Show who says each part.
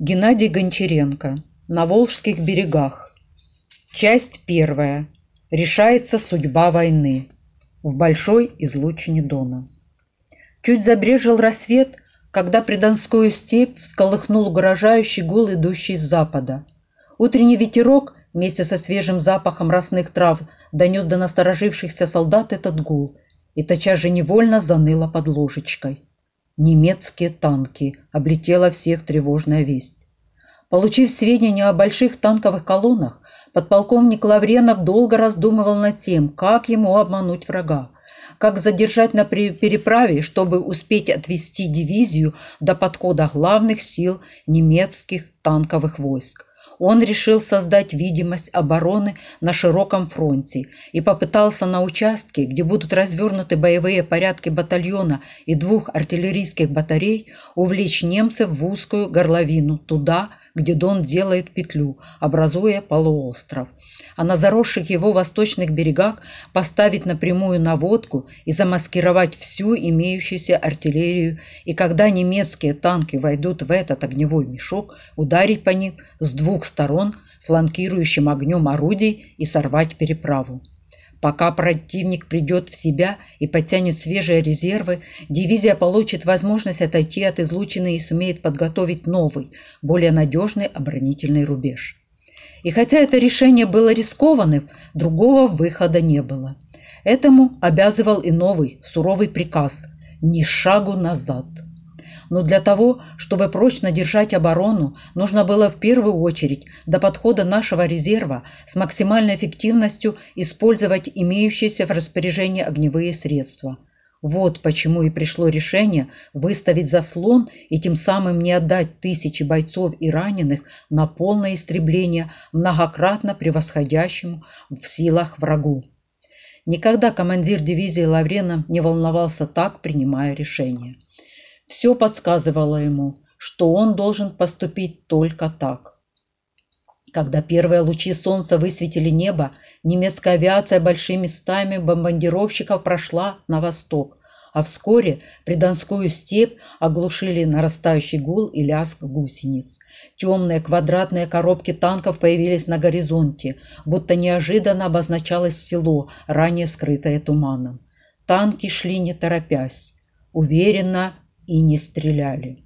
Speaker 1: Геннадий Гончаренко. На Волжских берегах. Часть первая. Решается судьба войны. В большой излучине Дона. Чуть забрежил рассвет, когда придонскую степь всколыхнул угрожающий гул, идущий с запада. Утренний ветерок вместе со свежим запахом росных трав донес до насторожившихся солдат этот гул, и тотчас же невольно заныло под ложечкой. Немецкие танки. Облетела всех тревожная весть. Получив сведения о больших танковых колоннах, подполковник Лавренов долго раздумывал над тем, как ему обмануть врага, как задержать на переправе, чтобы успеть отвести дивизию до подхода главных сил немецких танковых войск он решил создать видимость обороны на широком фронте и попытался на участке, где будут развернуты боевые порядки батальона и двух артиллерийских батарей, увлечь немцев в узкую горловину туда, где Дон делает петлю, образуя полуостров, а на заросших его восточных берегах поставить напрямую наводку и замаскировать всю имеющуюся артиллерию, и когда немецкие танки войдут в этот огневой мешок, ударить по ним с двух сторон фланкирующим огнем орудий и сорвать переправу. Пока противник придет в себя и подтянет свежие резервы, дивизия получит возможность отойти от излучины и сумеет подготовить новый, более надежный оборонительный рубеж. И хотя это решение было рискованным, другого выхода не было. Этому обязывал и новый суровый приказ – ни шагу назад – но для того, чтобы прочно держать оборону, нужно было в первую очередь до подхода нашего резерва с максимальной эффективностью использовать имеющиеся в распоряжении огневые средства. Вот почему и пришло решение выставить заслон и тем самым не отдать тысячи бойцов и раненых на полное истребление многократно превосходящему в силах врагу. Никогда командир дивизии Лаврена не волновался так, принимая решение. Все подсказывало ему, что он должен поступить только так. Когда первые лучи солнца высветили небо, немецкая авиация большими стаями бомбардировщиков прошла на восток, а вскоре придонскую степь оглушили нарастающий гул и лязг гусениц. Темные квадратные коробки танков появились на горизонте, будто неожиданно обозначалось село, ранее скрытое туманом. Танки шли не торопясь, уверенно и не стреляли.